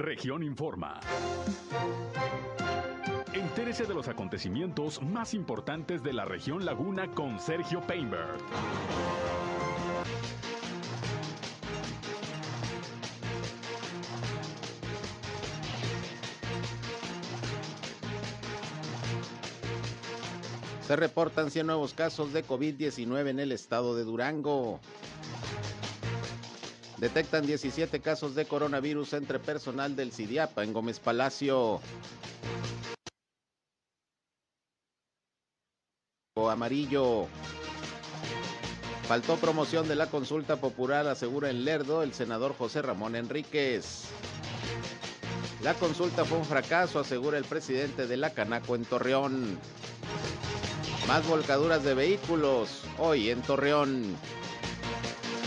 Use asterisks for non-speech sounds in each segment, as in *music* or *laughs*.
Región Informa. Entérese de los acontecimientos más importantes de la región Laguna con Sergio Painberg. Se reportan 100 nuevos casos de COVID-19 en el estado de Durango. Detectan 17 casos de coronavirus entre personal del CIDIAPA en Gómez Palacio. Amarillo. Faltó promoción de la consulta popular, asegura en Lerdo el senador José Ramón Enríquez. La consulta fue un fracaso, asegura el presidente de la Canaco en Torreón. Más volcaduras de vehículos hoy en Torreón.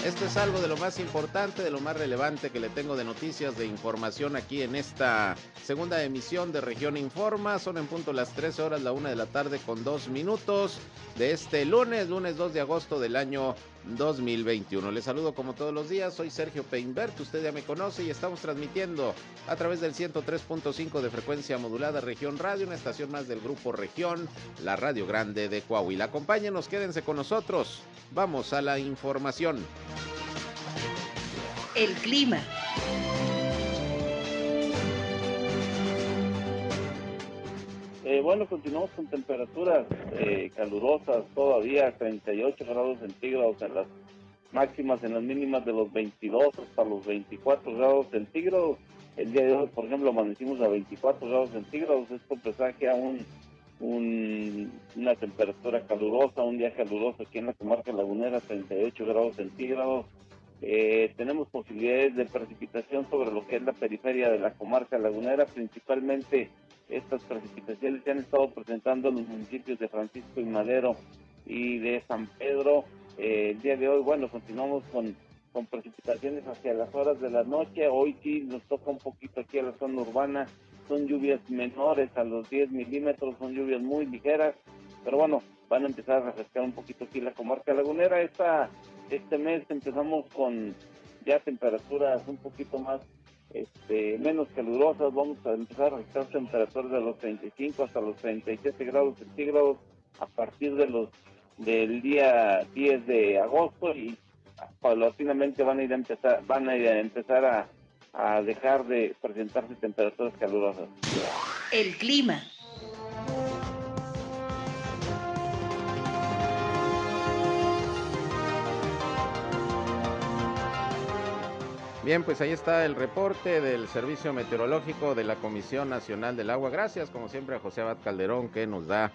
Esto es algo de lo más importante, de lo más relevante que le tengo de noticias, de información aquí en esta segunda emisión de Región Informa. Son en punto las 13 horas, la una de la tarde con dos minutos de este lunes, lunes 2 de agosto del año 2021. Les saludo como todos los días, soy Sergio Peinbert, usted ya me conoce y estamos transmitiendo a través del 103.5 de frecuencia modulada Región Radio, una estación más del grupo Región, la Radio Grande de Coahuila. Acompáñenos, quédense con nosotros. Vamos a la información. El clima. Bueno, continuamos con temperaturas eh, calurosas todavía, 38 grados centígrados en las máximas, en las mínimas de los 22 hasta los 24 grados centígrados. El día de hoy, por ejemplo, amanecimos a 24 grados centígrados. Esto presagia un, un, una temperatura calurosa, un día caluroso aquí en la comarca lagunera, 38 grados centígrados. Eh, tenemos posibilidades de precipitación sobre lo que es la periferia de la comarca lagunera, principalmente estas precipitaciones se han estado presentando en los municipios de Francisco y Madero y de San Pedro. Eh, el día de hoy, bueno, continuamos con, con precipitaciones hacia las horas de la noche. Hoy sí nos toca un poquito aquí a la zona urbana. Son lluvias menores a los 10 milímetros, son lluvias muy ligeras, pero bueno, van a empezar a refrescar un poquito aquí la comarca lagunera. Esta, este mes empezamos con ya temperaturas un poquito más este, menos calurosas, vamos a empezar a registrar temperaturas de los 35 hasta los 37 grados centígrados a partir de los del día 10 de agosto y paulatinamente van a ir a empezar, van a, ir a empezar a, a dejar de presentarse temperaturas calurosas. El clima. Bien, pues ahí está el reporte del Servicio Meteorológico de la Comisión Nacional del Agua. Gracias, como siempre, a José Abad Calderón, que nos da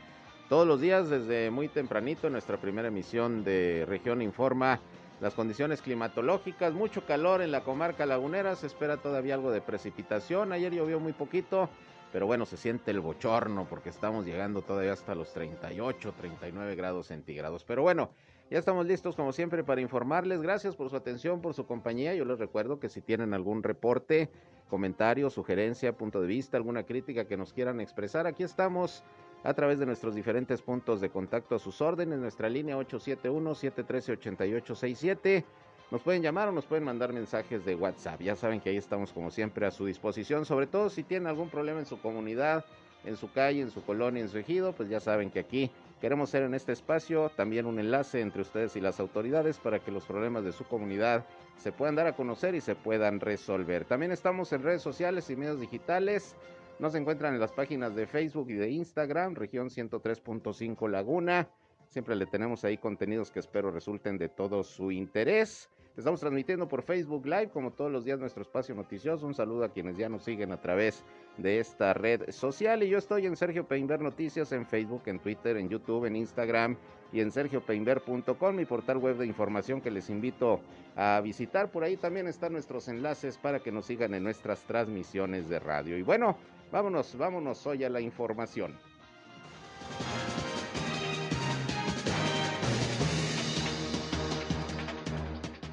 todos los días desde muy tempranito nuestra primera emisión de Región Informa las condiciones climatológicas. Mucho calor en la comarca lagunera, se espera todavía algo de precipitación. Ayer llovió muy poquito, pero bueno, se siente el bochorno porque estamos llegando todavía hasta los 38, 39 grados centígrados. Pero bueno, ya estamos listos como siempre para informarles. Gracias por su atención, por su compañía. Yo les recuerdo que si tienen algún reporte, comentario, sugerencia, punto de vista, alguna crítica que nos quieran expresar, aquí estamos a través de nuestros diferentes puntos de contacto a sus órdenes, nuestra línea 871-713-8867. Nos pueden llamar o nos pueden mandar mensajes de WhatsApp. Ya saben que ahí estamos como siempre a su disposición, sobre todo si tienen algún problema en su comunidad, en su calle, en su colonia, en su ejido, pues ya saben que aquí Queremos ser en este espacio también un enlace entre ustedes y las autoridades para que los problemas de su comunidad se puedan dar a conocer y se puedan resolver. También estamos en redes sociales y medios digitales. Nos encuentran en las páginas de Facebook y de Instagram, región 103.5 Laguna. Siempre le tenemos ahí contenidos que espero resulten de todo su interés. Estamos transmitiendo por Facebook Live, como todos los días, nuestro espacio noticioso. Un saludo a quienes ya nos siguen a través de esta red social. Y yo estoy en Sergio Peinber Noticias en Facebook, en Twitter, en YouTube, en Instagram y en sergiopeinber.com, mi portal web de información que les invito a visitar. Por ahí también están nuestros enlaces para que nos sigan en nuestras transmisiones de radio. Y bueno, vámonos, vámonos hoy a la información.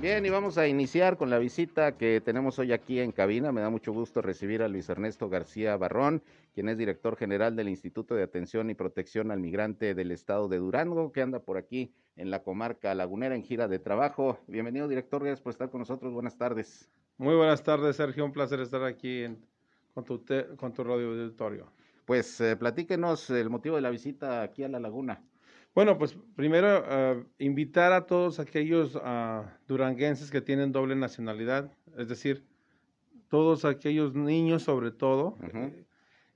Bien, y vamos a iniciar con la visita que tenemos hoy aquí en cabina. Me da mucho gusto recibir a Luis Ernesto García Barrón, quien es director general del Instituto de Atención y Protección al Migrante del Estado de Durango, que anda por aquí en la comarca lagunera en gira de trabajo. Bienvenido, director, gracias por estar con nosotros. Buenas tardes. Muy buenas tardes, Sergio. Un placer estar aquí en con tu, te- con tu radio auditorio. Pues eh, platíquenos el motivo de la visita aquí a la laguna. Bueno, pues primero eh, invitar a todos aquellos ah, duranguenses que tienen doble nacionalidad, es decir, todos aquellos niños sobre todo, eh,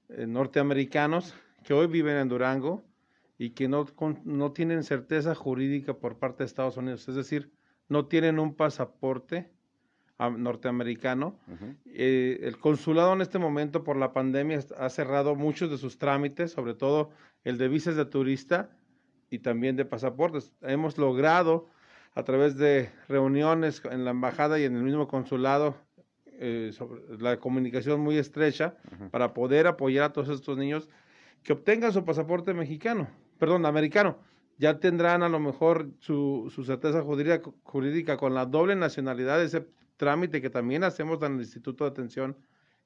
eh, norteamericanos que hoy viven en Durango y que no, con- no tienen certeza jurídica por parte de Estados Unidos, es decir, no tienen un pasaporte ah, norteamericano. Eh, el consulado en este momento por la pandemia ha cerrado muchos de sus trámites, sobre todo el de visas de turista y también de pasaportes. Hemos logrado a través de reuniones en la embajada y en el mismo consulado eh, sobre la comunicación muy estrecha para poder apoyar a todos estos niños que obtengan su pasaporte mexicano, perdón, americano. Ya tendrán a lo mejor su, su certeza jurídica, jurídica con la doble nacionalidad, ese trámite que también hacemos en el Instituto de Atención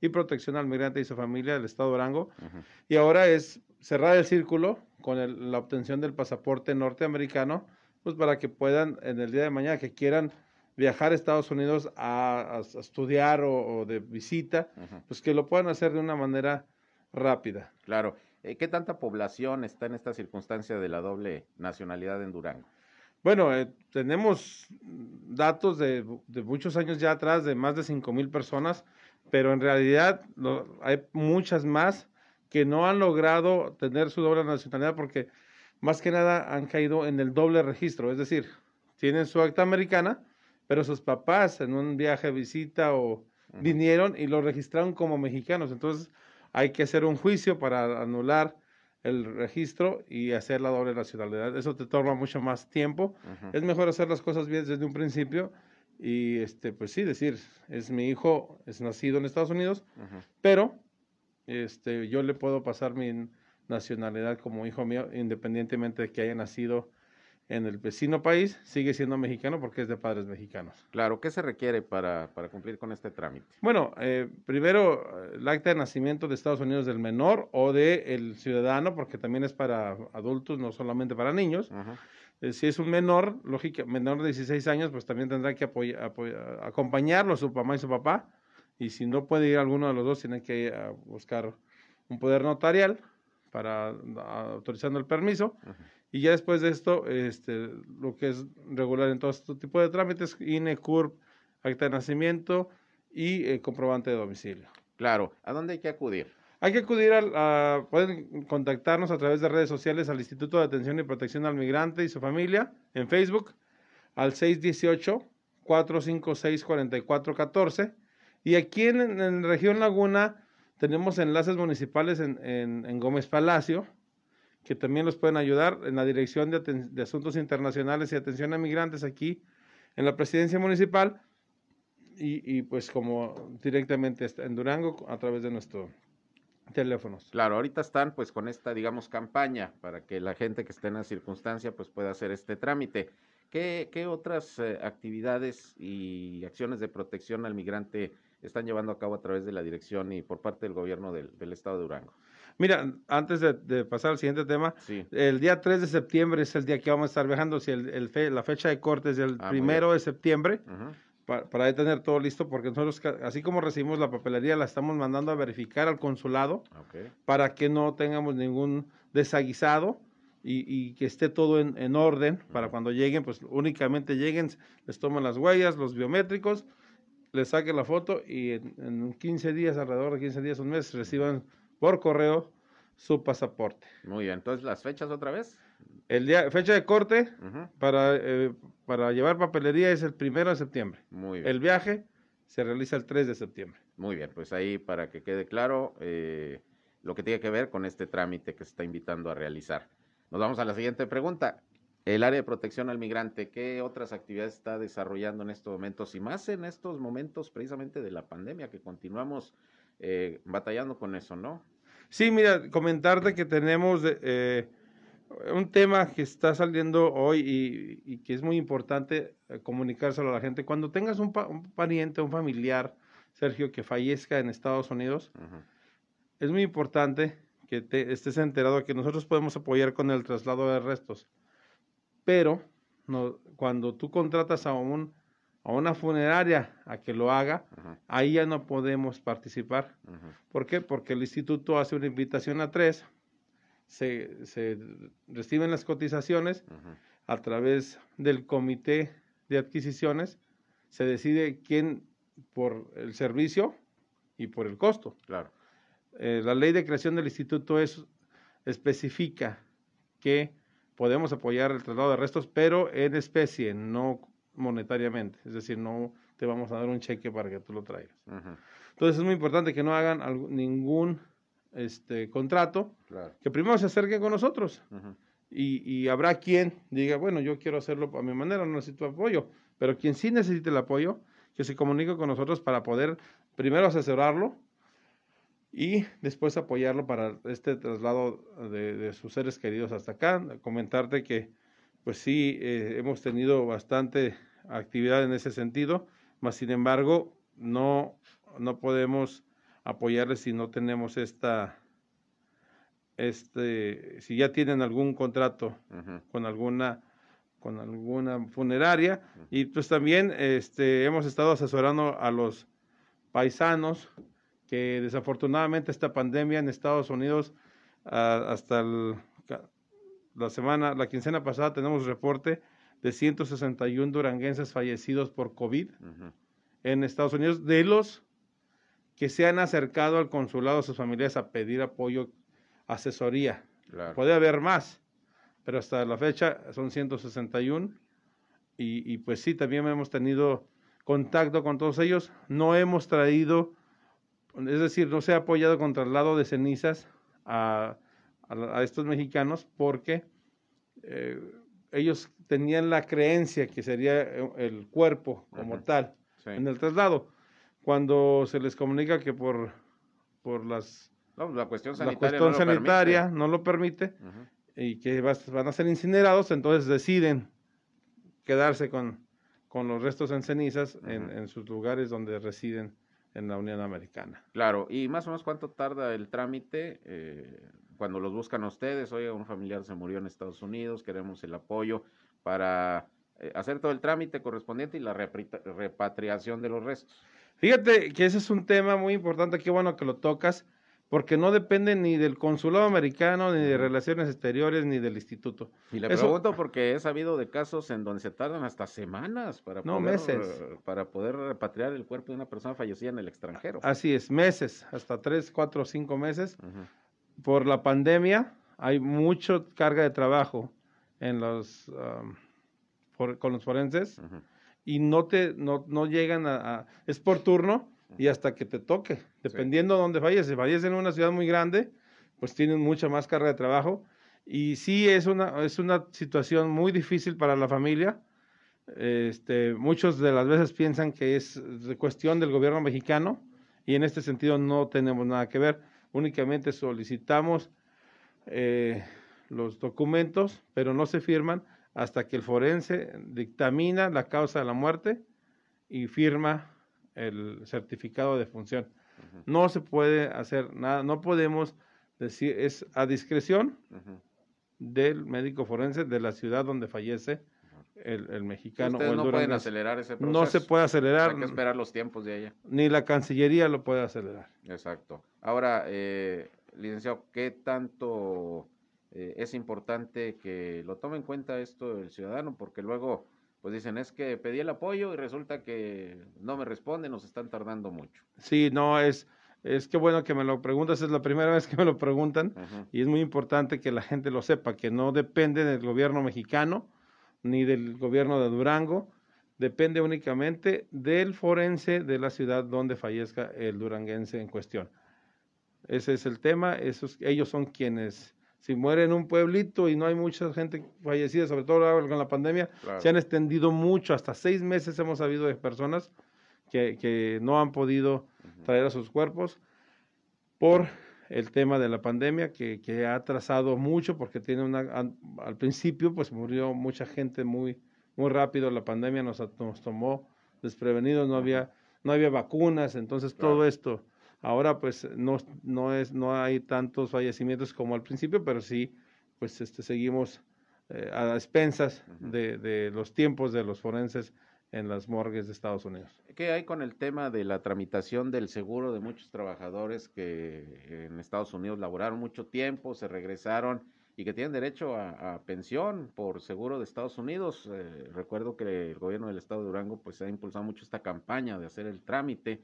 y Protección al Migrante y su familia del Estado de Durango. Ujú. Y ahora es cerrar el círculo con el- la obtención del pasaporte norteamericano, pues para que puedan en el día de mañana que quieran viajar a Estados Unidos a, a- a estudiar o, o de visita, Ujú. pues que lo puedan hacer de una manera rápida. Claro. Eh, ¿Qué tanta población está en esta circunstancia de la doble nacionalidad en Durango? Bueno, eh, tenemos datos de, de muchos años ya atrás de más de 5 mil personas, pero en realidad lo- hay muchas más que no han logrado tener su doble nacionalidad porque más que nada han caído en el doble registro, es decir, tienen su acta americana, pero sus papás en un viaje de visita o vinieron y lo registraron como mexicanos, entonces hay que hacer un juicio para anular el registro y hacer la doble nacionalidad. Eso te toma mucho más tiempo. Ujú. Es mejor hacer las cosas bien desde un principio y, este, pues sí, decir, es mi hijo, es nacido en Estados Unidos, pero este, yo le puedo pasar mi nacionalidad como hijo mío, independientemente de que haya nacido en el vecino país, sigue siendo mexicano porque es de padres mexicanos. Claro, ¿qué se requiere para, para cumplir con este trámite? Bueno, eh, primero el acta de nacimiento de Estados Unidos del menor o del ciudadano, porque también es para adultos, no solamente para niños. Eh, si es un menor, lógica, menor de 16 años, pues también tendrá que apoy- apoy- acompañarlo su mamá y su papá. Y si no puede ir alguno de los dos, tiene que ir a buscar un poder notarial para a- autorizando el permiso. Ujú. Y ya después de esto, este, lo que es regular en todo este tipo de trámites, INE, CURP, acta de nacimiento y eh, comprobante de domicilio. Claro, ¿a dónde hay que acudir? Hay que acudir a, pueden contactarnos a través de redes sociales al Instituto de Atención y Protección al Migrante y su familia en Facebook al 618-456-4414. Y aquí en, en Región Laguna tenemos enlaces municipales en, en- Gómez Palacio que también los pueden ayudar en la Dirección de, de Asuntos Internacionales y Atención a Migrantes aquí en la Presidencia Municipal y, y pues como directamente en Durango a través de nuestro teléfonos. Claro, ahorita están pues con esta, digamos, campaña para que la gente que esté en la circunstancia pues pueda hacer este trámite. ¿Qué, qué otras eh, actividades y acciones de protección al migrante están llevando a cabo a través de la dirección y por parte del gobierno del, del estado de Durango? Mira, antes de, de pasar al siguiente tema, Sí, el día 3 de septiembre es el día que vamos a estar viajando. Si el, el fe- la fecha de corte es el Ah, primero de septiembre, pa- para tener todo listo, porque nosotros, así como recibimos la papelería, la estamos mandando a verificar al consulado para que no tengamos ningún desaguisado y, y que esté todo en, en orden para cuando lleguen, pues únicamente lleguen, les toman las huellas, los biométricos, les saquen la foto y en, en 15 días, alrededor de 15 días, un mes, reciban por correo su pasaporte. muy bien. Entonces, ¿las fechas otra vez? El día, fecha de corte para, eh, para llevar papelería es el primero de septiembre. Muy bien. El viaje se realiza el 3 de septiembre. Muy bien, pues ahí para que quede claro eh, lo que tiene que ver con este trámite que se está invitando a realizar. Nos vamos a la siguiente pregunta. El área de protección al migrante, ¿qué otras actividades está desarrollando en estos momentos y más en estos momentos precisamente de la pandemia que continuamos eh, batallando con eso, ¿no? Sí, mira, comentarte que tenemos eh, un tema que está saliendo hoy y, y que es muy importante eh, comunicárselo a la gente. Cuando tengas un, pa- un pariente, un familiar, Sergio, que fallezca en Estados Unidos, es muy importante que te estés enterado que nosotros podemos apoyar con el traslado de restos. Pero no, cuando tú contratas a un a una funeraria a que lo haga, ahí ya no podemos participar. ¿Por qué? Porque el instituto hace una invitación a tres, se, se reciben las cotizaciones a través del comité de adquisiciones, se decide quién por el servicio y por el costo. Claro. Eh, la ley de creación del instituto es, especifica que podemos apoyar el traslado de restos, pero en especie, no monetariamente. Es decir, no te vamos a dar un cheque para que tú lo traigas. Entonces es muy importante que no hagan algún- ningún este, contrato, claro. que primero se acerquen con nosotros y, y habrá quien diga, bueno, yo quiero hacerlo a mi manera, no necesito apoyo, pero quien sí necesite el apoyo, que se comunique con nosotros para poder primero asesorarlo y después apoyarlo para este traslado de, de sus seres queridos hasta acá. Comentarte que, pues sí, eh, hemos tenido bastante actividad en ese sentido, mas sin embargo, no, no podemos apoyarles si no tenemos esta, este, si ya tienen algún contrato con alguna con alguna funeraria. Y pues también este hemos estado asesorando a los paisanos que desafortunadamente esta pandemia en Estados Unidos ah, hasta el la semana la quincena pasada tenemos reporte de 161 duranguenses fallecidos por COVID en Estados Unidos de los que se han acercado al consulado a sus familias a pedir apoyo, asesoría. Claro. Puede haber más, pero hasta la fecha son 161 y, y pues sí, también hemos tenido contacto con todos ellos. No hemos traído, es decir, no se ha apoyado con traslado de cenizas a, a a estos mexicanos porque eh, ellos tenían la creencia que sería eh, el cuerpo como Ajá. tal Sí. en el traslado. Cuando se les comunica que por, por las, No, la cuestión la sanitaria. cuestión no lo permite. sanitaria no lo permite Ajá, y que vas- van a ser incinerados, entonces deciden quedarse con, con los restos en cenizas en, en sus lugares donde residen en la Unión Americana. Claro, y más o menos cuánto tarda el trámite eh, cuando los buscan a ustedes. Oiga, un familiar se murió en Estados Unidos, queremos el apoyo para eh, hacer todo el trámite correspondiente y la repatriación de los restos. Fíjate que ese es un tema muy importante, qué bueno que lo tocas, porque no depende ni del consulado americano, ni de relaciones exteriores, ni del instituto. Y le Eso- pregunto porque he sabido de casos en donde se tardan hasta semanas para, No, poder, meses. para poder repatriar el cuerpo de una persona fallecida en el extranjero. Así es, meses, hasta tres, cuatro, cinco meses. Por la pandemia hay mucha carga de trabajo en los um, con los forenses. Y no te no, no llegan a, a- es por turno y hasta que te toque. Dependiendo de dónde fallece si fallece en una ciudad muy grande pues tienen mucha más carga de trabajo. Y sí es una es una situación muy difícil para la familia. Este muchos de las veces piensan que es cuestión del gobierno mexicano y en este sentido no tenemos nada que ver. Únicamente solicitamos eh, los documentos, pero no se firman hasta que el forense dictamina la causa de la muerte y firma el certificado de función. No se puede hacer nada, no podemos decir, es a discreción del médico forense de la ciudad donde fallece el, el mexicano Ustedes o el no pueden acelerar ese proceso. No se puede acelerar, Hay que esperar los tiempos de allá. ni la Cancillería lo puede acelerar. Exacto. Ahora, eh, licenciado, ¿qué tanto eh, es importante que lo tome en cuenta esto el ciudadano? Porque luego, pues dicen, es que pedí el apoyo y resulta que no me responden, nos están tardando mucho. Sí, no, es, es que bueno que me lo preguntas, es la primera *laughs* vez que me lo preguntan. Y es muy importante que la gente lo sepa, que no depende del gobierno mexicano ni del gobierno de Durango, depende únicamente del forense de la ciudad donde fallezca el duranguense en cuestión. Ese es el tema, esos, ellos son quienes, si muere en un pueblito y no hay mucha gente fallecida, sobre todo ahora con la pandemia, claro. se han extendido mucho, hasta seis meses hemos sabido de personas que, que no han podido traer a sus cuerpos por el tema de la pandemia que, que ha atrasado mucho porque tiene una al principio pues murió mucha gente muy muy rápido la pandemia nos, nos tomó desprevenidos no había no había vacunas entonces todo esto ahora pues no no es no hay tantos fallecimientos como al principio pero sí pues este seguimos eh, a expensas de, de los tiempos de los forenses en las morgues de Estados Unidos. ¿Qué hay con el tema de la tramitación del seguro de muchos trabajadores que en Estados Unidos laboraron mucho tiempo, se regresaron y que tienen derecho a, pensión por seguro de Estados Unidos? Eh, recuerdo que el gobierno del estado de Durango pues ha impulsado mucho esta campaña de hacer el trámite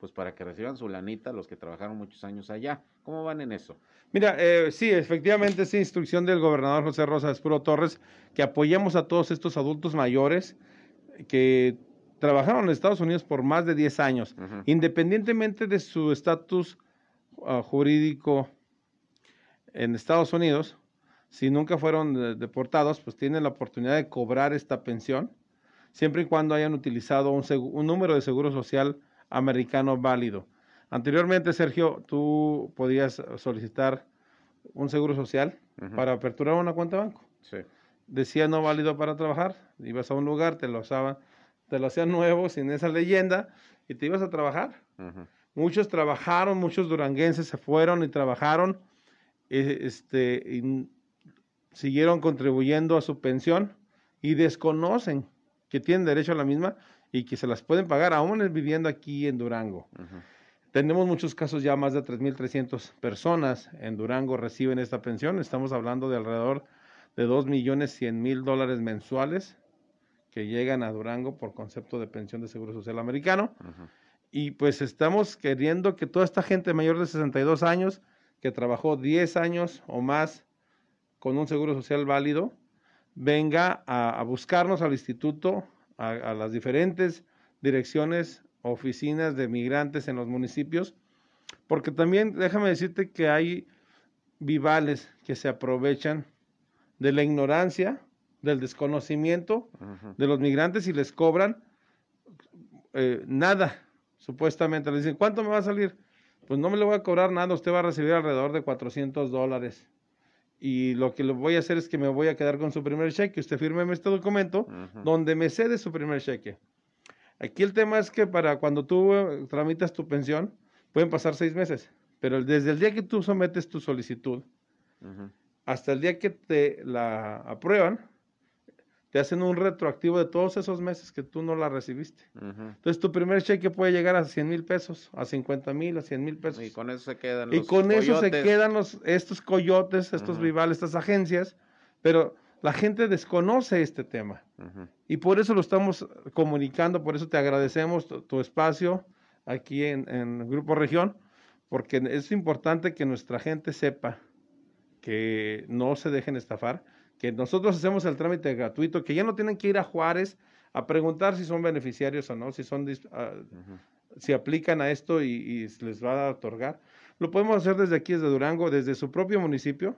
pues para que reciban su lanita los que trabajaron muchos años allá. ¿Cómo van en eso? Mira, eh, sí, efectivamente es instrucción del gobernador José Rosa Espuro Torres que apoyemos a todos estos adultos mayores que trabajaron en Estados Unidos por más de 10 años, independientemente de su estatus ah, jurídico en Estados Unidos, si nunca fueron deportados, pues tienen la oportunidad de cobrar esta pensión, siempre y cuando hayan utilizado un, número de seguro social americano válido. Anteriormente, Sergio, tú podías solicitar un seguro social para aperturar una cuenta de banco. Sí decía no válido para trabajar, ibas a un lugar, te lo usaban, te lo hacían nuevo, sin esa leyenda, y te ibas a trabajar. Muchos trabajaron, muchos duranguenses se fueron y trabajaron, este, y siguieron contribuyendo a su pensión y desconocen que tienen derecho a la misma y que se las pueden pagar aún viviendo aquí en Durango. Tenemos muchos casos, ya más de 3.300 personas en Durango reciben esta pensión. Estamos hablando de alrededor de 2 millones 100 mil dólares mensuales que llegan a Durango por concepto de pensión de seguro social americano. Y pues estamos queriendo que toda esta gente mayor de 62 años, que trabajó 10 años o más con un seguro social válido, venga a, buscarnos al instituto, a, a, las diferentes direcciones, oficinas de migrantes en los municipios, porque también déjame decirte que hay vivales que se aprovechan de la ignorancia, del desconocimiento de los migrantes y les cobran eh, nada, supuestamente. Le dicen, ¿cuánto me va a salir? Pues no me le voy a cobrar nada, usted va a recibir alrededor de 400 dólares. Y lo que le voy a hacer es que me voy a quedar con su primer cheque. Usted firme este documento donde me cede su primer cheque. Aquí el tema es que para cuando tú eh, tramitas tu pensión, pueden pasar seis meses. Pero desde el día que tú sometes tu solicitud, hasta el día que te la aprueban, te hacen un retroactivo de todos esos meses que tú no la recibiste. Entonces tu primer cheque puede llegar a 100 mil pesos, a 50 mil, a 100 mil pesos. Y con eso se quedan los Y con eso se quedan los, estos coyotes, estos rivales, estas agencias, pero la gente desconoce este tema. Y por eso lo estamos comunicando, por eso te agradecemos tu, espacio aquí en, en Grupo Región, porque es importante que nuestra gente sepa que no se dejen estafar, que nosotros hacemos el trámite gratuito, que ya no tienen que ir a Juárez a preguntar si son beneficiarios o no, si son ah, si aplican a esto y, les va a otorgar. Lo podemos hacer desde aquí, desde Durango, desde su propio municipio.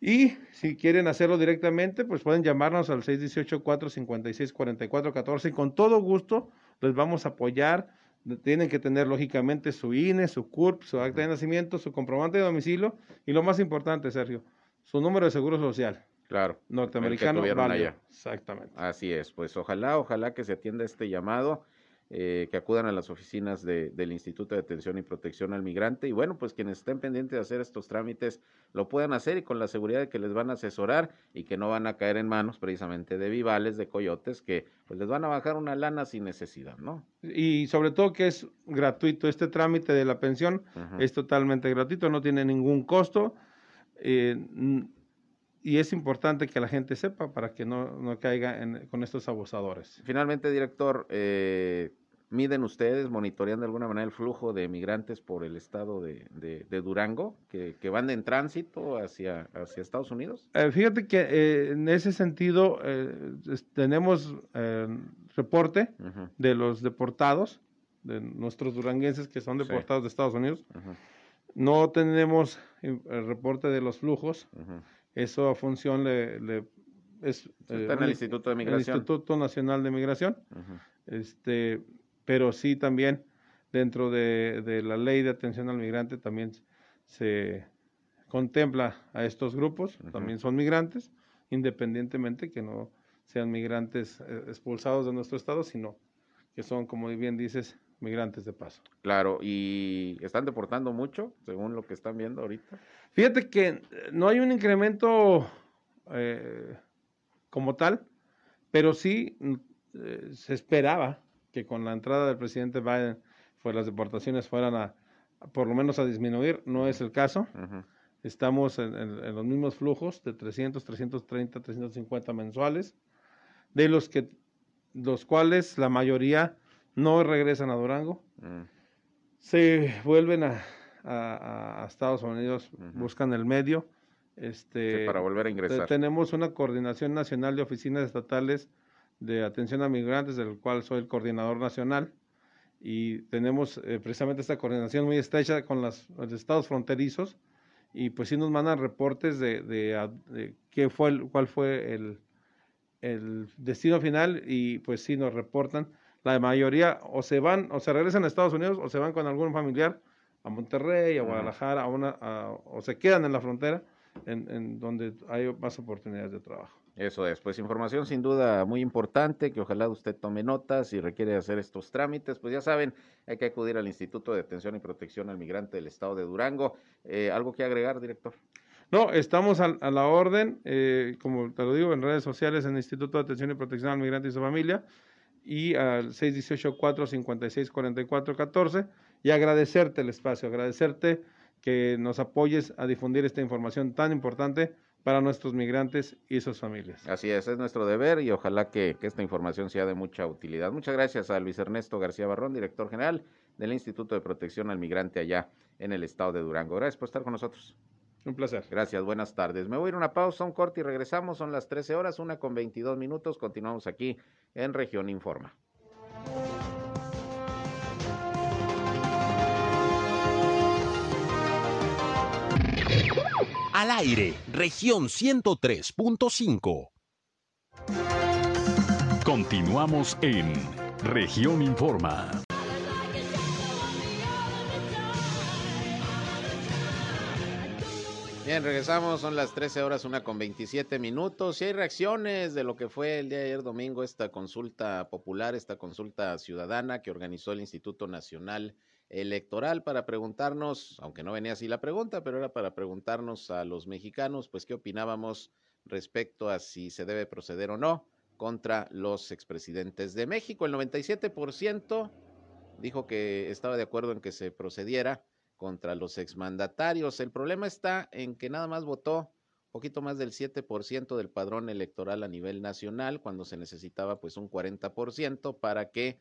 Y si quieren hacerlo directamente, pues pueden llamarnos al 618-456-4414 y con todo gusto les vamos a apoyar tienen que tener lógicamente su INE, su CURP, su acta de nacimiento, su comprobante de domicilio y lo más importante, Sergio, su número de seguro social. Claro. Norteamericano. Exactamente. Así es. Pues ojalá, ojalá que se atienda este llamado eh, que acudan a las oficinas del Instituto de Atención y Protección al Migrante. Y bueno, pues quienes estén pendientes de hacer estos trámites lo puedan hacer y con la seguridad de que les van a asesorar y que no van a caer en manos precisamente de vivales, de coyotes, que pues les van a bajar una lana sin necesidad, ¿no? Y sobre todo que es gratuito. Este trámite de la pensión es totalmente gratuito, no tiene ningún costo. Eh, y es importante que la gente sepa para que no, caiga con estos abusadores. Finalmente, director, eh, ¿miden ustedes, monitorean de alguna manera el flujo de migrantes por el estado de, Durango que, van en tránsito hacia, hacia Estados Unidos? Eh, fíjate que eh, en ese sentido tenemos reporte de los deportados, de nuestros duranguenses que son deportados de Estados Unidos. No tenemos el reporte de los flujos. Eso a función le, es está en el Instituto de Migración. El Instituto Nacional de Migración. Este, pero sí también dentro de, la ley de atención al migrante también se contempla a estos grupos, también son migrantes, independientemente que no sean migrantes eh, expulsados de nuestro estado, sino que son, como bien dices, migrantes de paso. Claro, y están deportando mucho, según lo que están viendo ahorita. Fíjate que no hay un incremento eh, como tal, pero sí eh, se esperaba que con la entrada del presidente Biden pues las deportaciones fueran a, por lo menos a disminuir, no es el caso. Estamos en, los mismos flujos de 300, 330, 350 mensuales, de los que los cuales la mayoría no regresan a Durango, mm. se vuelven a, a, Estados Unidos, buscan el medio. Este, para volver a ingresar. Tenemos una coordinación nacional de oficinas estatales de atención a migrantes, del cual soy el coordinador nacional, y tenemos eh, precisamente esta coordinación muy estrecha con los estados fronterizos, y pues sí nos mandan reportes de, de, qué fue el, cuál fue el, el destino final, y pues sí nos reportan. La mayoría o se van, o se regresan a Estados Unidos, o se van con algún familiar a Monterrey, a Guadalajara, a una, o se quedan en la frontera, en, en donde hay más oportunidades de trabajo. Eso es, pues información sin duda muy importante, que ojalá usted tome notas si requiere hacer estos trámites, pues ya saben, hay que acudir al Instituto de Atención y Protección al Migrante del Estado de Durango. Eh, ¿Algo que agregar, director? No, estamos a, la orden, eh, como te lo digo, en redes sociales, en el Instituto de Atención y Protección al Migrante y su familia, y al 618-456-4414, y agradecerte el espacio, agradecerte que nos apoyes a difundir esta información tan importante para nuestros migrantes y sus familias. Así es, es nuestro deber y ojalá que, esta información sea de mucha utilidad. Muchas gracias a Luis Ernesto García Barrón, director general del Instituto de Protección al Migrante allá en el estado de Durango. Gracias por estar con nosotros. Un placer. Gracias, buenas tardes. Me voy a ir a una pausa, un corte y regresamos. Son las 13 horas, una con 22 minutos. Continuamos aquí en Región Informa. Al aire, región 103.5. Continuamos en región Informa. Bien, regresamos, son las 13 horas, una con 27 minutos y hay reacciones de lo que fue el día de ayer domingo esta consulta popular, esta consulta ciudadana que organizó el Instituto Nacional electoral para preguntarnos, aunque no venía así la pregunta, pero era para preguntarnos a los mexicanos, pues qué opinábamos respecto a si se debe proceder o no contra los expresidentes de México. El 97% dijo que estaba de acuerdo en que se procediera contra los exmandatarios. El problema está en que nada más votó poquito más del 7% del padrón electoral a nivel nacional, cuando se necesitaba pues un 40% para que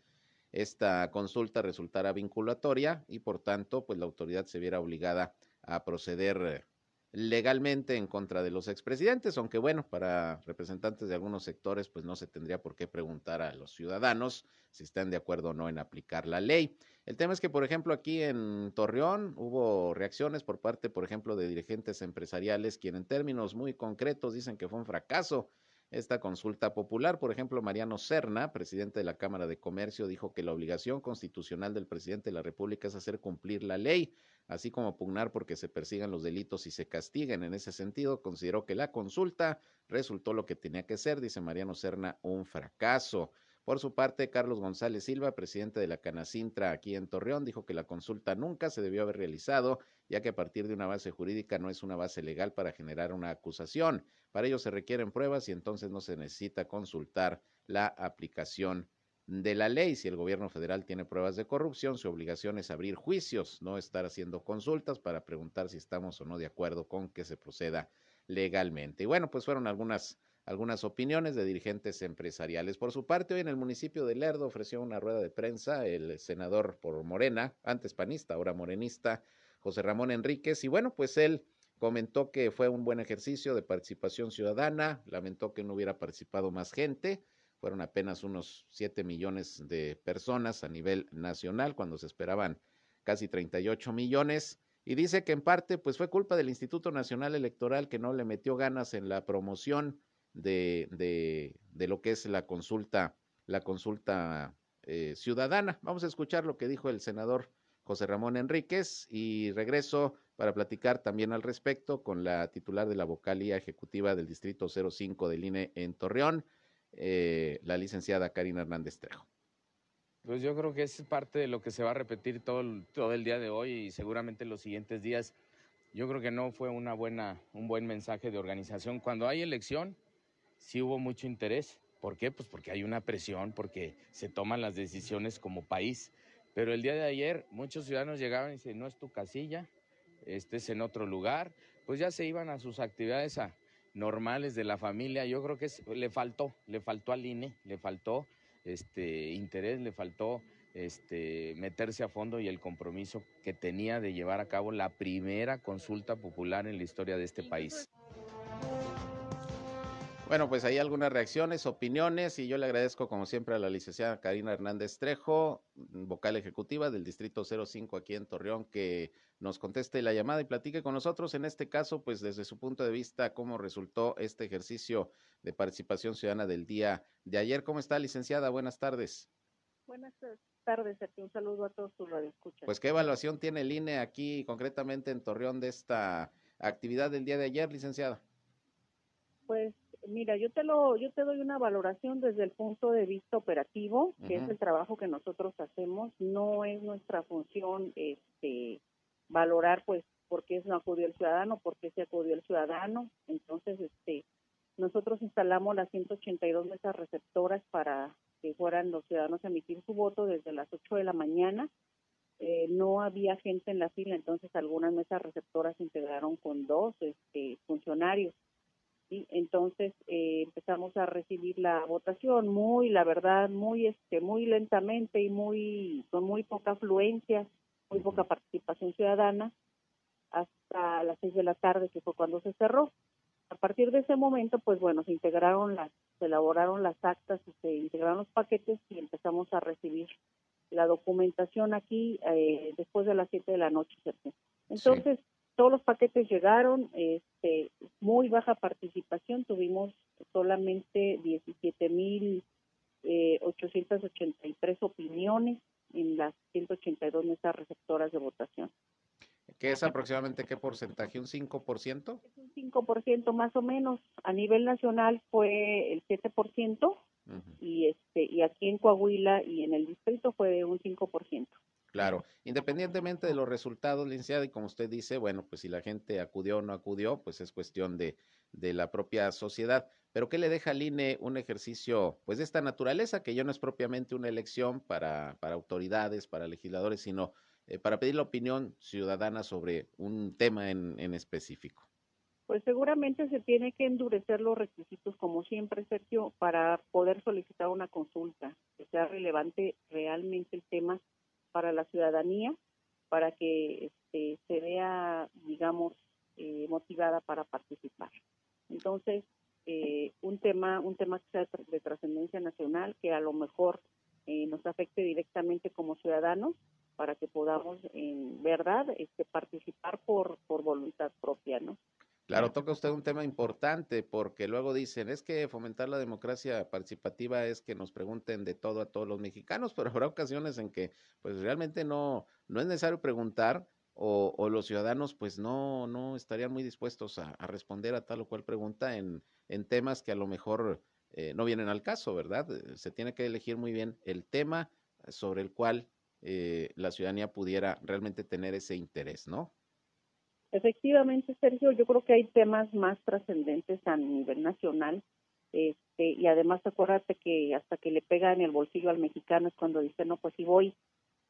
esta consulta resultara vinculatoria y por tanto, pues la autoridad se viera obligada a proceder legalmente en contra de los expresidentes, aunque bueno, para representantes de algunos sectores, pues no se tendría por qué preguntar a los ciudadanos si están de acuerdo o no en aplicar la ley. El tema es que, por ejemplo, aquí en Torreón hubo reacciones por parte, por ejemplo, de dirigentes empresariales, quienes en términos muy concretos dicen que fue un fracaso esta consulta popular. Por ejemplo, Mariano Serna, presidente de la Cámara de Comercio, dijo que la obligación constitucional del presidente de la República es hacer cumplir la ley, así como pugnar porque se persigan los delitos y se castiguen. En ese sentido, consideró que la consulta resultó lo que tenía que ser, dice Mariano Serna, un fracaso. Por su parte, Carlos González Silva, presidente de la Canacintra aquí en Torreón, dijo que la consulta nunca se debió haber realizado, ya que a partir de una base jurídica no es una base legal para generar una acusación. Para ello se requieren pruebas y entonces no se necesita consultar la aplicación de la ley. Si el gobierno federal tiene pruebas de corrupción, su obligación es abrir juicios, no estar haciendo consultas para preguntar si estamos o no de acuerdo con que se proceda legalmente. Y bueno, pues fueron algunas algunas opiniones de dirigentes empresariales. Por su parte, hoy en el municipio de Lerdo ofreció una rueda de prensa el senador por Morena, antes panista, ahora morenista, José Ramón Enríquez, y bueno, pues él Comentó que fue un buen ejercicio de participación ciudadana, lamentó que no hubiera participado más gente, fueron apenas unos 7 millones de personas a nivel nacional cuando se esperaban casi 38 millones y dice que en parte pues fue culpa del Instituto Nacional Electoral que no le metió ganas en la promoción de, de, de lo que es la consulta, la consulta eh, ciudadana. Vamos a escuchar lo que dijo el senador José Ramón Enríquez y regreso para platicar también al respecto con la titular de la vocalía ejecutiva del Distrito 05 del INE en Torreón, eh, la licenciada Karina Hernández Trejo. Pues yo creo que es parte de lo que se va a repetir todo, todo el día de hoy y seguramente los siguientes días. Yo creo que no fue una buena, un buen mensaje de organización. Cuando hay elección, sí hubo mucho interés ¿Por qué? Pues porque hay una presión, porque se toman las decisiones como país. Pero el día de ayer muchos ciudadanos llegaban y decían, no es tu casilla, este es en otro lugar, pues ya se iban a sus actividades normales de la familia. Yo creo que le faltó, le faltó al INE, le faltó este interés, le faltó este, meterse a fondo y el compromiso que tenía de llevar a cabo la primera consulta popular en la historia de este país. Bueno, pues hay algunas reacciones, opiniones y yo le agradezco como siempre a la licenciada Karina Hernández Trejo, vocal ejecutiva del Distrito 05 aquí en Torreón, que nos conteste la llamada y platique con nosotros. En este caso, pues desde su punto de vista, cómo resultó este ejercicio de participación ciudadana del día de ayer. ¿Cómo está, licenciada? Buenas tardes. Buenas tardes, un saludo a todos sus radioescuchas. Pues, ¿qué evaluación tiene el INE aquí, concretamente en Torreón, de esta actividad del día de ayer, licenciada? Pues Mira, yo te lo, yo te doy una valoración desde el punto de vista operativo, que es el trabajo que nosotros hacemos. No es nuestra función, este, valorar, pues, por qué no acudió el ciudadano, por qué se acudió el ciudadano. Entonces, este, nosotros instalamos las 182 mesas receptoras para que fueran los ciudadanos a emitir su voto desde las 8 de la mañana. Eh, no había gente en la fila, entonces algunas mesas receptoras se integraron con dos este, funcionarios y entonces eh, empezamos a recibir la votación muy la verdad muy este muy lentamente y muy con muy poca afluencia muy poca participación ciudadana hasta las seis de la tarde que fue cuando se cerró. A partir de ese momento pues bueno se integraron las se elaboraron las actas y se integraron los paquetes y empezamos a recibir la documentación aquí eh, después de las siete de la noche entonces todos los paquetes llegaron, este, muy baja participación, tuvimos solamente 17.883 eh, opiniones en las 182 mesas receptoras de votación. ¿Qué es aproximadamente qué porcentaje? ¿Un 5%? Es un 5% más o menos. A nivel nacional fue el 7% y este y aquí en Coahuila y en el distrito fue un 5%. Claro, independientemente de los resultados, licenciada, y como usted dice, bueno, pues si la gente acudió o no acudió, pues es cuestión de, de la propia sociedad. Pero ¿qué le deja al INE un ejercicio, pues de esta naturaleza, que ya no es propiamente una elección para, para autoridades, para legisladores, sino eh, para pedir la opinión ciudadana sobre un tema en, en específico? Pues seguramente se tiene que endurecer los requisitos, como siempre, Sergio, para poder solicitar una consulta, que sea relevante realmente el tema para la ciudadanía, para que este, se vea, digamos, eh, motivada para participar. Entonces, eh, un tema, un tema que sea de trascendencia nacional, que a lo mejor eh, nos afecte directamente como ciudadanos, para que podamos, en verdad, este, participar por, por voluntad propia, ¿no? Claro, toca usted un tema importante porque luego dicen, es que fomentar la democracia participativa es que nos pregunten de todo a todos los mexicanos, *laughs* pero habrá ocasiones en que pues realmente no, no es necesario preguntar o, o los ciudadanos pues no, no estarían muy dispuestos a, responder a tal o cual pregunta en, en temas que a lo mejor eh, no vienen al caso, ¿verdad? Eh, se tiene que elegir muy bien el tema sobre el cual eh, la ciudadanía pudiera realmente tener ese interés, ¿no? Efectivamente, Sergio, yo creo que hay temas más trascendentes a nivel nacional. Este, y además acuérdate que hasta que le pega en el bolsillo al mexicano es cuando dice, no, pues sí voy.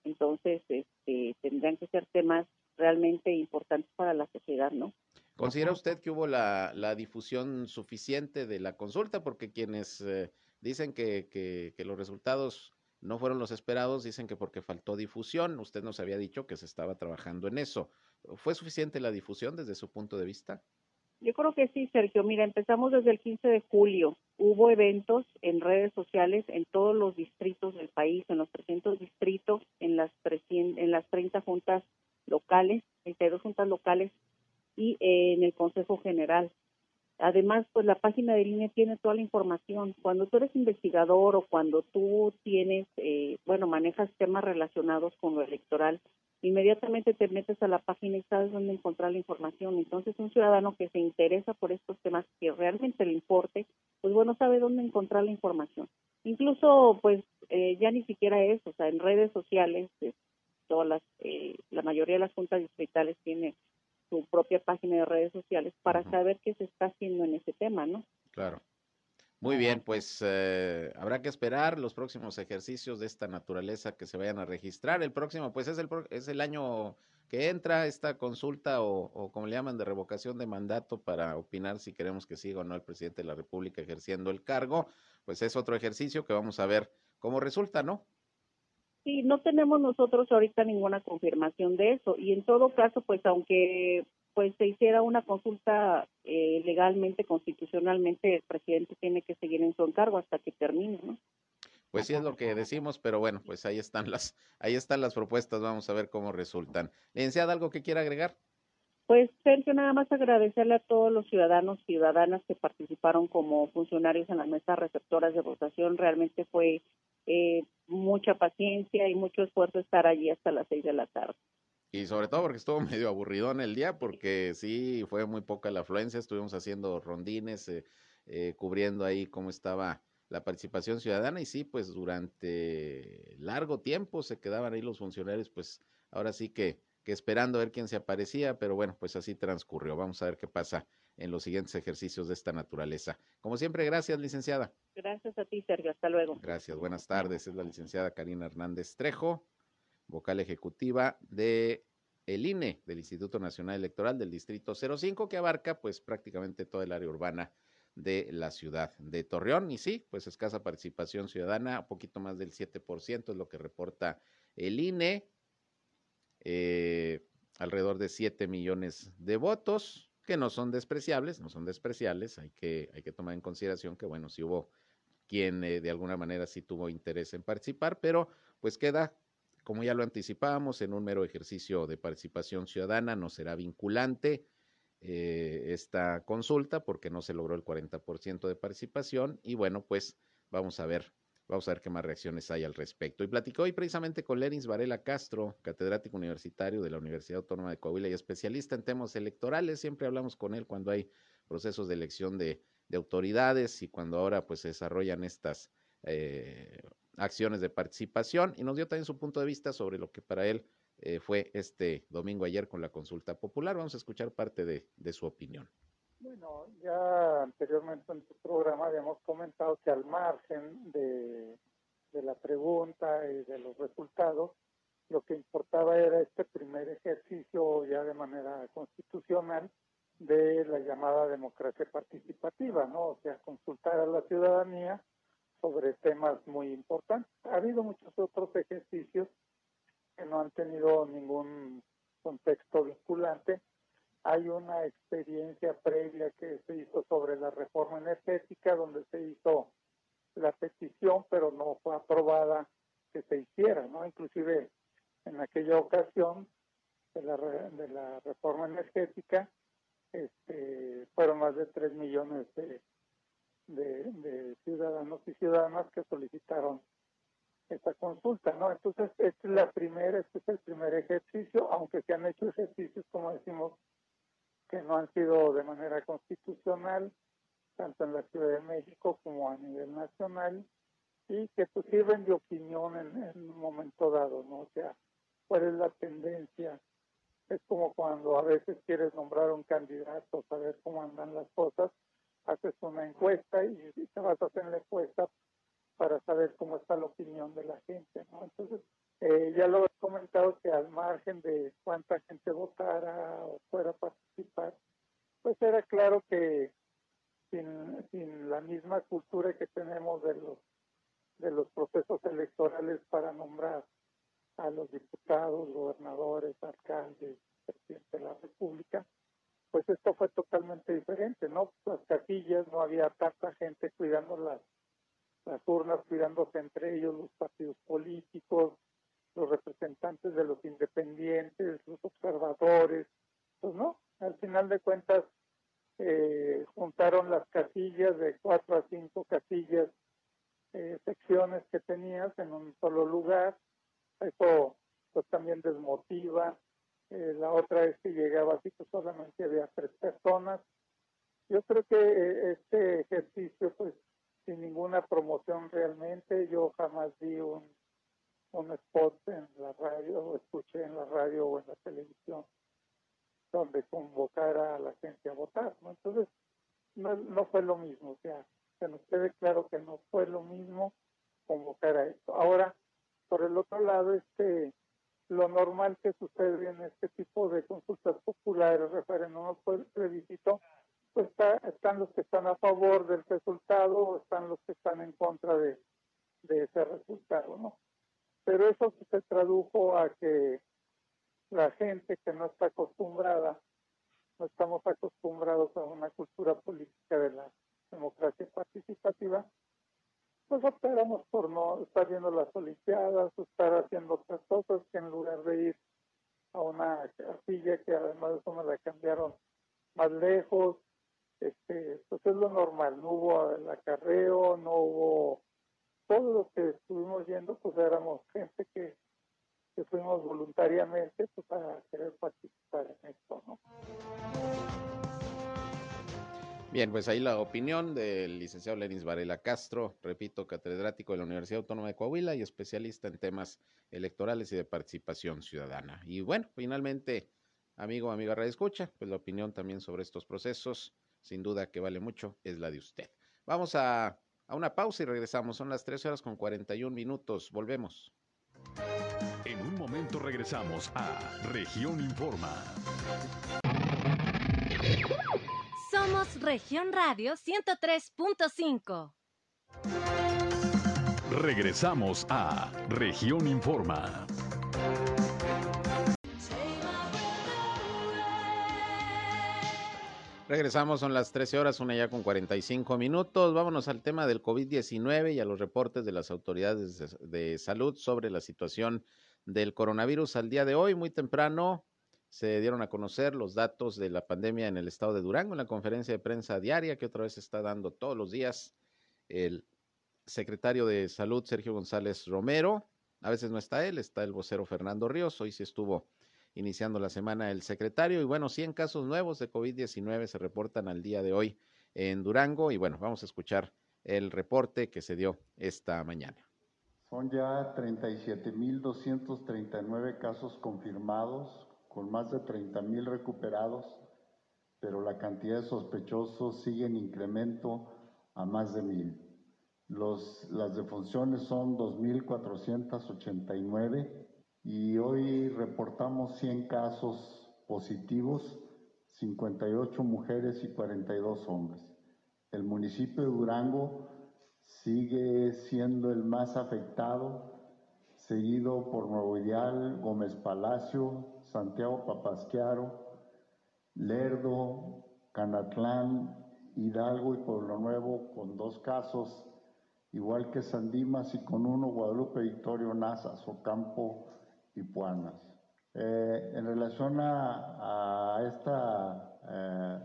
Entonces, este, tendrían que ser temas realmente importantes para la sociedad, ¿no? ¿Considera usted que hubo la, la difusión suficiente de la consulta? Porque quienes eh, dicen que, que, que los resultados no fueron los esperados, dicen que porque faltó difusión. Usted nos había dicho que se estaba trabajando en eso. ¿Fue suficiente la difusión desde su punto de vista? Yo creo que sí, Sergio. Mira, empezamos desde el 15 de julio. Hubo eventos en redes sociales en todos los distritos del país, en los 300 distritos, en las, 300, en las 30 juntas locales, 32 juntas locales y en el Consejo General. Además, pues la página de línea tiene toda la información. Cuando tú eres investigador o cuando tú tienes, eh, bueno, manejas temas relacionados con lo electoral, inmediatamente te metes a la página y sabes dónde encontrar la información. Entonces, un ciudadano que se interesa por estos temas que realmente le importe, pues bueno, sabe dónde encontrar la información. Incluso, pues, eh, ya ni siquiera eso, o sea, en redes sociales, eh, todas las, eh, la mayoría de las juntas distritales tiene su propia página de redes sociales para saber qué se está haciendo en ese tema, ¿no? Claro. Muy bien, pues eh, habrá que esperar los próximos ejercicios de esta naturaleza que se vayan a registrar. El próximo, pues es el, es el año que entra esta consulta o, o, como le llaman de revocación de mandato para opinar si queremos que siga o no el presidente de la República ejerciendo el cargo, pues es otro ejercicio que vamos a ver cómo resulta, ¿no? Sí, no tenemos nosotros ahorita ninguna confirmación de eso y en todo caso, pues aunque pues se hiciera una consulta eh, legalmente, constitucionalmente, el presidente tiene que seguir en su encargo hasta que termine, ¿no? Pues sí es lo que decimos, pero bueno, pues ahí están las, ahí están las propuestas, vamos a ver cómo resultan. Licenciada, ¿algo que quiera agregar? Pues Sergio, nada más agradecerle a todos los ciudadanos y ciudadanas que participaron como funcionarios en las mesas receptoras de votación. Realmente fue eh, mucha paciencia y mucho esfuerzo estar allí hasta las seis de la tarde. Y sobre todo porque estuvo *laughs* medio aburrido en el día, porque sí fue muy poca la afluencia, estuvimos haciendo rondines, eh, eh, cubriendo ahí cómo estaba la participación ciudadana y sí, pues durante largo tiempo se quedaban ahí los funcionarios, pues ahora sí que, que esperando a ver quién se aparecía, pero bueno, pues así transcurrió. Vamos a ver qué pasa en los siguientes ejercicios de esta naturaleza. Como siempre, gracias, licenciada. Gracias a ti, Sergio. Hasta luego. Gracias. Buenas tardes. Es la licenciada Karina Hernández Trejo, vocal ejecutiva de el INE, del Instituto Nacional Electoral del Distrito 05, que abarca pues prácticamente toda el área urbana de la ciudad de Torreón. Y sí, pues escasa participación ciudadana, un poquito más del 7% es lo que reporta el INE, eh, alrededor de 7 millones de votos, que no son despreciables, no son despreciables, hay que, hay que tomar en consideración que, bueno, si hubo quien eh, de alguna manera sí tuvo interés en participar, pero pues queda, como ya lo anticipábamos, en un mero ejercicio de participación ciudadana, no será vinculante eh, esta consulta porque no se logró el 40% de participación y bueno, pues vamos a ver Vamos a ver qué más reacciones hay al respecto. Y platicó hoy precisamente con Lerins Varela Castro, catedrático universitario de la Universidad Autónoma de Coahuila y especialista en temas electorales. Siempre hablamos con él cuando hay procesos de elección de, de autoridades y cuando ahora pues se desarrollan estas eh, acciones de participación. Y nos dio también su punto de vista sobre lo que para él eh, fue este domingo ayer con la consulta popular. Vamos a escuchar parte de, de su opinión. Bueno, ya anteriormente en tu programa habíamos comentado que al margen de, de la pregunta y de los resultados, lo que importaba era este primer ejercicio ya de manera constitucional de la llamada democracia participativa, ¿no? O sea, consultar a la ciudadanía sobre temas muy importantes. Ha habido muchos otros ejercicios que no han tenido ningún contexto vinculante, hay una experiencia previa que se hizo sobre la reforma energética, donde se hizo la petición, pero no fue aprobada que se hiciera, ¿no? Inclusive en aquella ocasión de la, de la reforma energética, este, fueron más de 3 millones de, de, de, ciudadanos y ciudadanas que solicitaron esta consulta, ¿no? Entonces, esta es la primera, este es el primer ejercicio, aunque se han hecho ejercicios, como decimos, que no han sido de manera constitucional, tanto en la Ciudad de México como a nivel nacional, y que pues sirven de opinión en, en un momento dado, ¿no? O sea, cuál es la tendencia. Es como cuando a veces quieres nombrar un candidato, saber cómo andan las cosas, haces una encuesta y, te vas a hacer la encuesta para saber cómo está la opinión de la gente, ¿no? Entonces, eh, ya lo he comentado que al margen de cuánta gente votara o fuera a participar, pues era claro que sin, sin la misma cultura que tenemos de los de los procesos electorales para nombrar a los diputados, gobernadores, alcaldes, presidente de la República, pues esto fue totalmente diferente, ¿no? Las casillas, no había tanta gente cuidando las, las urnas, cuidándose entre ellos los partidos políticos, los representantes de los independientes, los observadores, pues no, al final de cuentas eh, juntaron las casillas de cuatro a cinco casillas, eh, secciones que tenías en un solo lugar, eso pues también desmotiva, eh, la otra es que llegaba así que solamente había tres personas, yo creo que eh, este ejercicio pues sin ninguna promoción realmente, yo jamás vi un un spot en la radio, o escuché en la radio o en la televisión, donde convocara a la gente a votar, ¿no? Entonces, no, no fue lo mismo, o sea, que nos quede claro que no fue lo mismo convocar a esto. Ahora, por el otro lado, este lo normal que sucede en este tipo de consultas populares, referéndum plebiscito, pues está, están los que están a favor del resultado o están los que están en contra de, de ese resultado, ¿no? Pero eso se tradujo a que la gente que no está acostumbrada, no estamos acostumbrados a una cultura política de la democracia participativa, pues optáramos por no estar viendo las Olimpiadas, estar haciendo otras cosas que en lugar de ir a una capilla que además de eso me la cambiaron más lejos, este, pues es lo normal, no hubo el acarreo, no hubo, todos los que estuvimos yendo, pues éramos gente que, que fuimos voluntariamente pues, para querer participar en esto, ¿no? Bien, pues ahí la opinión del licenciado Lenis Varela Castro, repito, catedrático de la Universidad Autónoma de Coahuila y especialista en temas electorales y de participación ciudadana. Y bueno, finalmente, amigo, amiga Radio Escucha, pues la opinión también sobre estos procesos, sin duda que vale mucho, es la de usted. Vamos a, a una pausa y regresamos. Son las 13 horas con 41 minutos. Volvemos. En un momento regresamos a Región Informa. Somos Región Radio 103.5. Regresamos a Región Informa. Regresamos, son las 13 horas, una ya con 45 minutos. Vámonos al tema del COVID-19 y a los reportes de las autoridades de, de, salud sobre la situación del coronavirus al día de hoy. Muy temprano se dieron a conocer los datos de la pandemia en el estado de Durango en la conferencia de prensa diaria que otra vez está dando todos los días el secretario de Salud, Sergio González Romero. A veces no está él, está el vocero Fernando Ríos. Hoy sí estuvo iniciando la semana el secretario. Y bueno, 100 casos nuevos de COVID-19 se reportan al día de hoy en Durango. Y bueno, vamos a escuchar el reporte que se dio esta mañana. Son ya 37.239 casos confirmados, con más de 30 mil recuperados, pero la cantidad de sospechosos sigue en incremento a más de mil. Los, las defunciones son 2.489 y hoy reportamos 100 casos positivos, 58 mujeres y 42 hombres. El municipio de Durango sigue siendo el más afectado seguido por Nuevo Ideal, Gómez Palacio, Santiago Papasquiaro, Lerdo, Canatlán, Hidalgo y Pueblo Nuevo con dos casos, igual que Sandimas y con uno Guadalupe Victorio Nazas, Ocampo y Puanas. Eh, en relación a, esta, eh,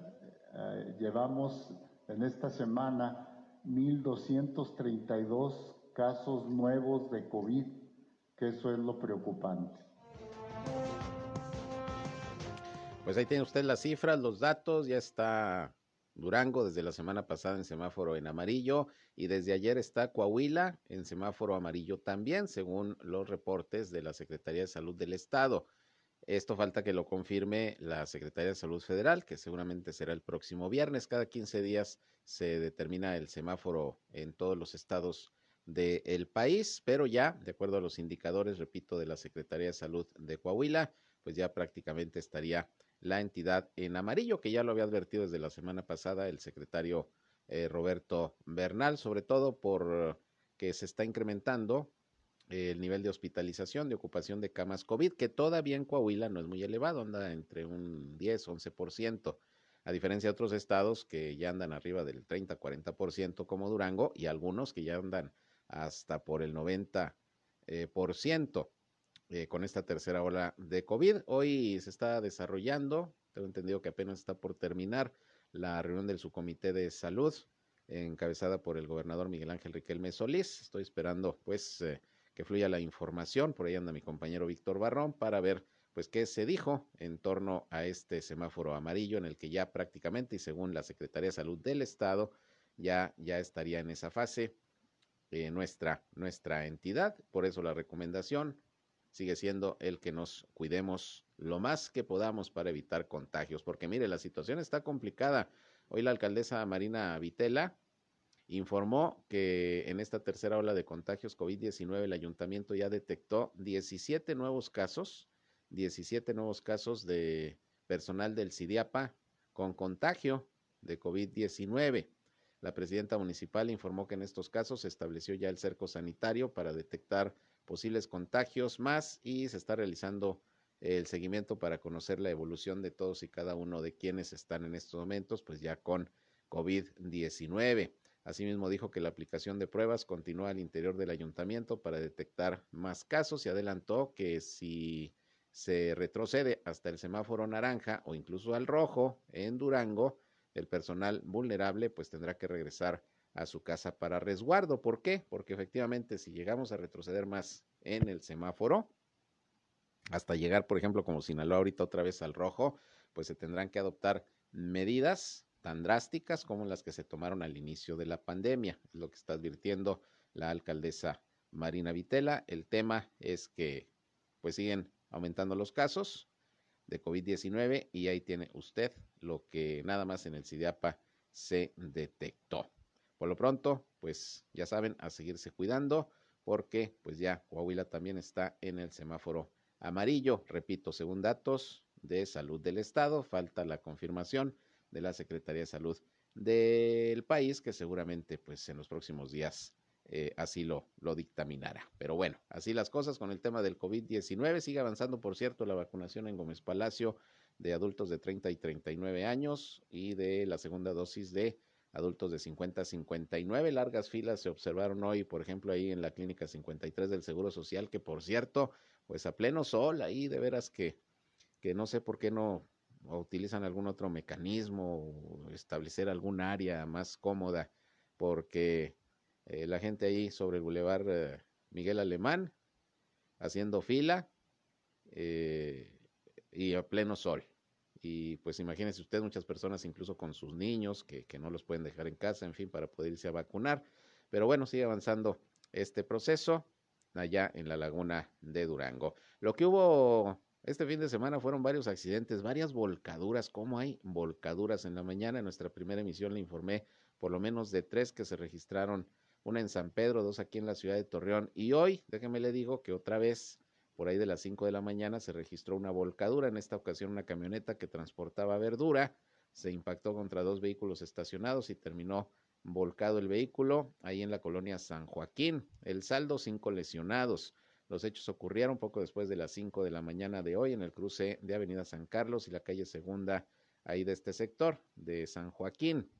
eh, llevamos en esta semana 1.232 casos nuevos de COVID que eso es lo preocupante. Pues ahí tiene usted las cifras, los datos, ya está Durango desde la semana pasada en semáforo en amarillo y desde ayer está Coahuila en semáforo amarillo también, según los reportes de la Secretaría de Salud del Estado. Esto falta que lo confirme la Secretaría de Salud Federal, que seguramente será el próximo viernes. Cada 15 días se determina el semáforo en todos los estados del país, pero ya, de acuerdo a los indicadores, repito, de la Secretaría de Salud de Coahuila, pues ya prácticamente estaría la entidad en amarillo, que ya lo había advertido desde la semana pasada el secretario eh, Roberto Bernal, sobre todo por que se está incrementando el nivel de hospitalización, de ocupación de camas COVID, que todavía en Coahuila no es muy elevado, anda entre un 10, 11%, a diferencia de otros estados que ya andan arriba del 30, 40% como Durango y algunos que ya andan hasta por el 90%. Eh, por ciento, eh, con esta tercera ola de COVID. Hoy se está desarrollando, tengo entendido que apenas está por terminar la reunión del subcomité de salud encabezada por el gobernador Miguel Ángel Riquelme Solís. Estoy esperando pues eh, que fluya la información, por ahí anda mi compañero Víctor Barrón para ver pues qué se dijo en torno a este semáforo amarillo en el que ya prácticamente y según la Secretaría de Salud del Estado ya ya estaría en esa fase eh, nuestra, nuestra entidad. Por eso la recomendación sigue siendo el que nos cuidemos lo más que podamos para evitar contagios, porque mire, la situación está complicada. Hoy la alcaldesa Marina Vitela informó que en esta tercera ola de contagios COVID-19 el ayuntamiento ya detectó 17 nuevos casos, 17 nuevos casos de personal del CIDIAPA con contagio de COVID-19. La presidenta municipal informó que en estos casos se estableció ya el cerco sanitario para detectar posibles contagios más y se está realizando el seguimiento para conocer la evolución de todos y cada uno de quienes están en estos momentos, pues ya con COVID-19. Asimismo, dijo que la aplicación de pruebas continúa al interior del ayuntamiento para detectar más casos y adelantó que si se retrocede hasta el semáforo naranja o incluso al rojo en Durango, el personal vulnerable pues tendrá que regresar a su casa para resguardo. ¿Por qué? Porque efectivamente si llegamos a retroceder más en el semáforo, hasta llegar, por ejemplo, como Sinaloa ahorita otra vez al rojo, pues se tendrán que adoptar medidas tan drásticas como las que se tomaron al inicio de la pandemia, lo que está advirtiendo la alcaldesa Marina Vitela. El tema es que pues siguen aumentando los casos de COVID-19 y ahí tiene usted lo que nada más en el CIDIAPA se detectó. Por lo pronto, pues ya saben, a seguirse cuidando porque pues ya Coahuila también está en el semáforo amarillo, repito, según datos de salud del estado, falta la confirmación de la Secretaría de Salud del país que seguramente pues en los próximos días eh, así lo, lo dictaminará. Pero bueno, así las cosas con el tema del COVID-19. Sigue avanzando, por cierto, la vacunación en Gómez Palacio de adultos de 30 y 39 años y de la segunda dosis de adultos de 50 a 59. Largas filas se observaron hoy, por ejemplo, ahí en la clínica 53 del Seguro Social, que por cierto, pues a pleno sol, ahí de veras que, que no sé por qué no utilizan algún otro mecanismo o establecer algún área más cómoda, porque eh, la gente ahí sobre el bulevar eh, Miguel Alemán, haciendo fila eh, y a pleno sol. Y pues imagínense usted, muchas personas incluso con sus niños que, que no los pueden dejar en casa, en fin, para poder irse a vacunar. Pero bueno, sigue avanzando este proceso allá en la laguna de Durango. Lo que hubo este fin de semana fueron varios accidentes, varias volcaduras. ¿Cómo hay volcaduras? En la mañana, en nuestra primera emisión, le informé por lo menos de tres que se registraron una en San Pedro, dos aquí en la ciudad de Torreón. Y hoy, déjeme le digo que otra vez, por ahí de las 5 de la mañana, se registró una volcadura, en esta ocasión una camioneta que transportaba verdura, se impactó contra dos vehículos estacionados y terminó volcado el vehículo ahí en la colonia San Joaquín. El saldo, cinco lesionados. Los hechos ocurrieron poco después de las 5 de la mañana de hoy en el cruce de Avenida San Carlos y la calle Segunda, ahí de este sector de San Joaquín.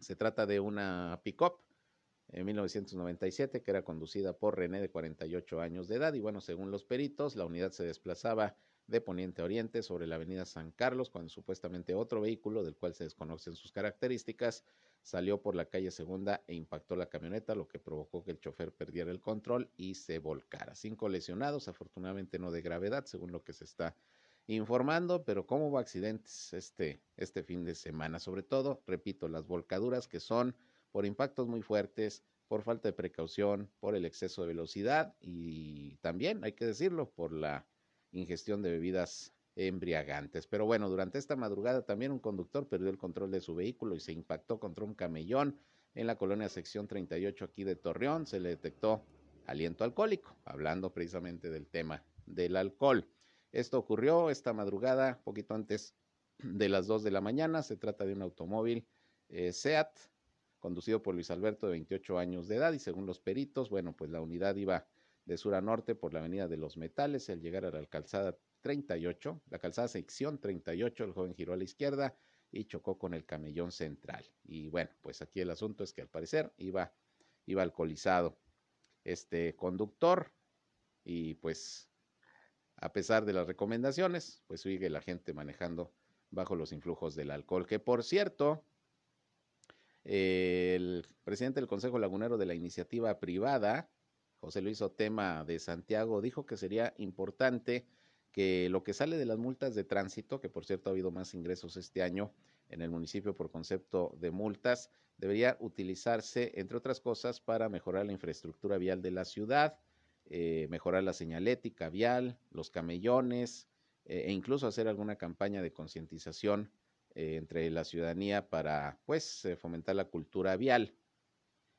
Se trata de una pick-up en 1997, que era conducida por René de 48 años de edad. Y bueno, según los peritos, la unidad se desplazaba de poniente a oriente sobre la avenida San Carlos, cuando supuestamente otro vehículo, del cual se desconocen sus características, salió por la calle Segunda e impactó la camioneta, lo que provocó que el chofer perdiera el control y se volcara. Cinco lesionados, afortunadamente no de gravedad, según lo que se está informando, pero cómo hubo accidentes este, este fin de semana, sobre todo, repito, las volcaduras que son por impactos muy fuertes, por falta de precaución, por el exceso de velocidad y también, hay que decirlo, por la ingestión de bebidas embriagantes. Pero bueno, durante esta madrugada también un conductor perdió el control de su vehículo y se impactó contra un camellón en la colonia sección 38 aquí de Torreón. Se le detectó aliento alcohólico, hablando precisamente del tema del alcohol. Esto ocurrió esta madrugada, poquito antes de las 2 de la mañana. Se trata de un automóvil eh, SEAT conducido por Luis Alberto de 28 años de edad y según los peritos, bueno, pues la unidad iba de sur a norte por la avenida de los Metales, al llegar a la calzada 38, la calzada sección 38, el joven giró a la izquierda y chocó con el camellón central. Y bueno, pues aquí el asunto es que al parecer iba, iba alcoholizado este conductor y pues a pesar de las recomendaciones, pues sigue la gente manejando bajo los influjos del alcohol, que por cierto, el presidente del Consejo Lagunero de la Iniciativa Privada, José Luis Otema de Santiago, dijo que sería importante que lo que sale de las multas de tránsito, que por cierto ha habido más ingresos este año en el municipio por concepto de multas, debería utilizarse, entre otras cosas, para mejorar la infraestructura vial de la ciudad, eh, mejorar la señalética vial, los camellones, eh, e incluso hacer alguna campaña de concientización eh, entre la ciudadanía para pues eh, fomentar la cultura vial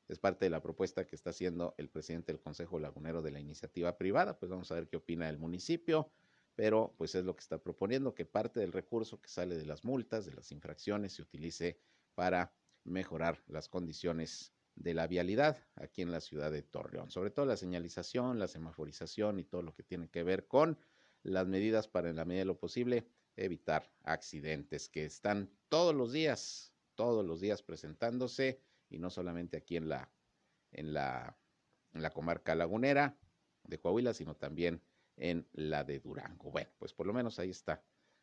es parte de la propuesta que está haciendo el presidente del Consejo Lagunero de la iniciativa privada. Pues vamos a ver qué opina el municipio, pero pues es lo que está proponiendo, que parte del recurso que sale de las multas, de las infracciones, se utilice para mejorar las condiciones de la vialidad aquí en la ciudad de Torreón, sobre todo la señalización, la semaforización y todo lo que tiene que ver con las medidas para en la medida de lo posible evitar accidentes que están todos los días, todos los días presentándose y no solamente aquí en la en la en la comarca lagunera de Coahuila, sino también en la de Durango. Bueno, pues por lo menos ahí está,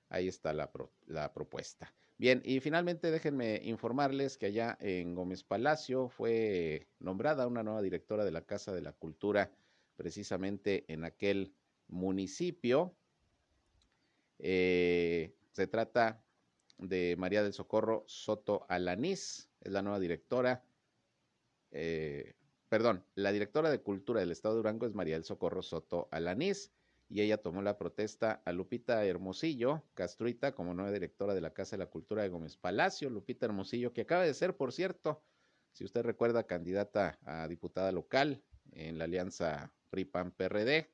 ahí está la, la propuesta. Bien, y finalmente déjenme informarles que allá en Gómez Palacio fue nombrada una nueva directora de la Casa de la Cultura, precisamente en aquel municipio. Eh, se trata de María del Socorro Soto Alanís, es la nueva directora. Eh, perdón, la directora de Cultura del Estado de Durango es María del Socorro Soto Alanís y ella tomó la protesta a Lupita Hermosillo, Castruita, como nueva directora de la Casa de la Cultura de Gómez Palacio. Lupita Hermosillo, que acaba de ser, por cierto, si usted recuerda, candidata a diputada local en la alianza PRI-PAN-PRD,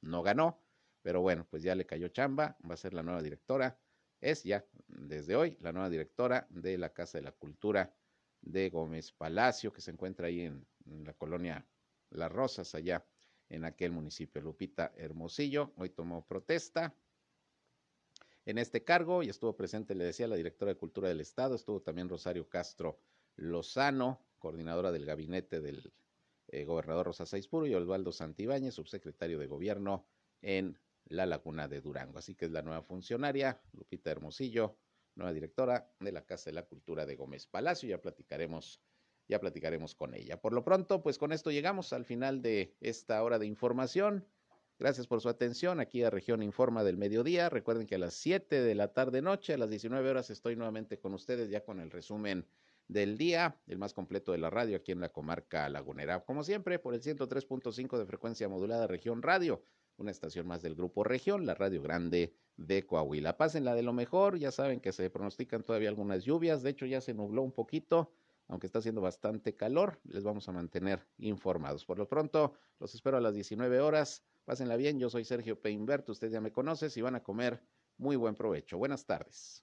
no ganó, pero bueno, pues ya le cayó chamba, va a ser la nueva directora, es ya desde hoy la nueva directora de la Casa de la Cultura de Gómez Palacio, que se encuentra ahí en, la colonia Las Rosas, allá en aquel municipio. Lupita Hermosillo hoy tomó protesta en este cargo y estuvo presente, le decía, la directora de Cultura del Estado, estuvo también Rosario Castro Lozano, coordinadora del gabinete del eh, gobernador Rosa Saizpuro y Osvaldo Santibáñez, subsecretario de Gobierno en la Laguna de Durango. Así que es la nueva funcionaria, Lupita Hermosillo, nueva directora de la Casa de la Cultura de Gómez Palacio. Ya platicaremos ya platicaremos con ella. Por lo pronto, pues con esto llegamos al final de esta hora de información. Gracias por su atención aquí a Región Informa del Mediodía. Recuerden que a las 7 de la tarde noche, a las 19 horas, estoy nuevamente con ustedes ya con el resumen del día, el más completo de la radio aquí en la comarca lagunera. Como siempre, por el 103.5 de frecuencia modulada Región Radio, una estación más del Grupo Región, la Radio Grande de Coahuila. Pásenla de lo mejor, ya saben que se pronostican todavía algunas lluvias, de hecho ya se nubló un poquito aunque está haciendo bastante calor, les vamos a mantener informados. Por lo pronto, los espero a las 19 horas. Pásenla bien, yo soy Sergio Peinbert, usted ya me conoce, si van a comer, muy buen provecho. Buenas tardes.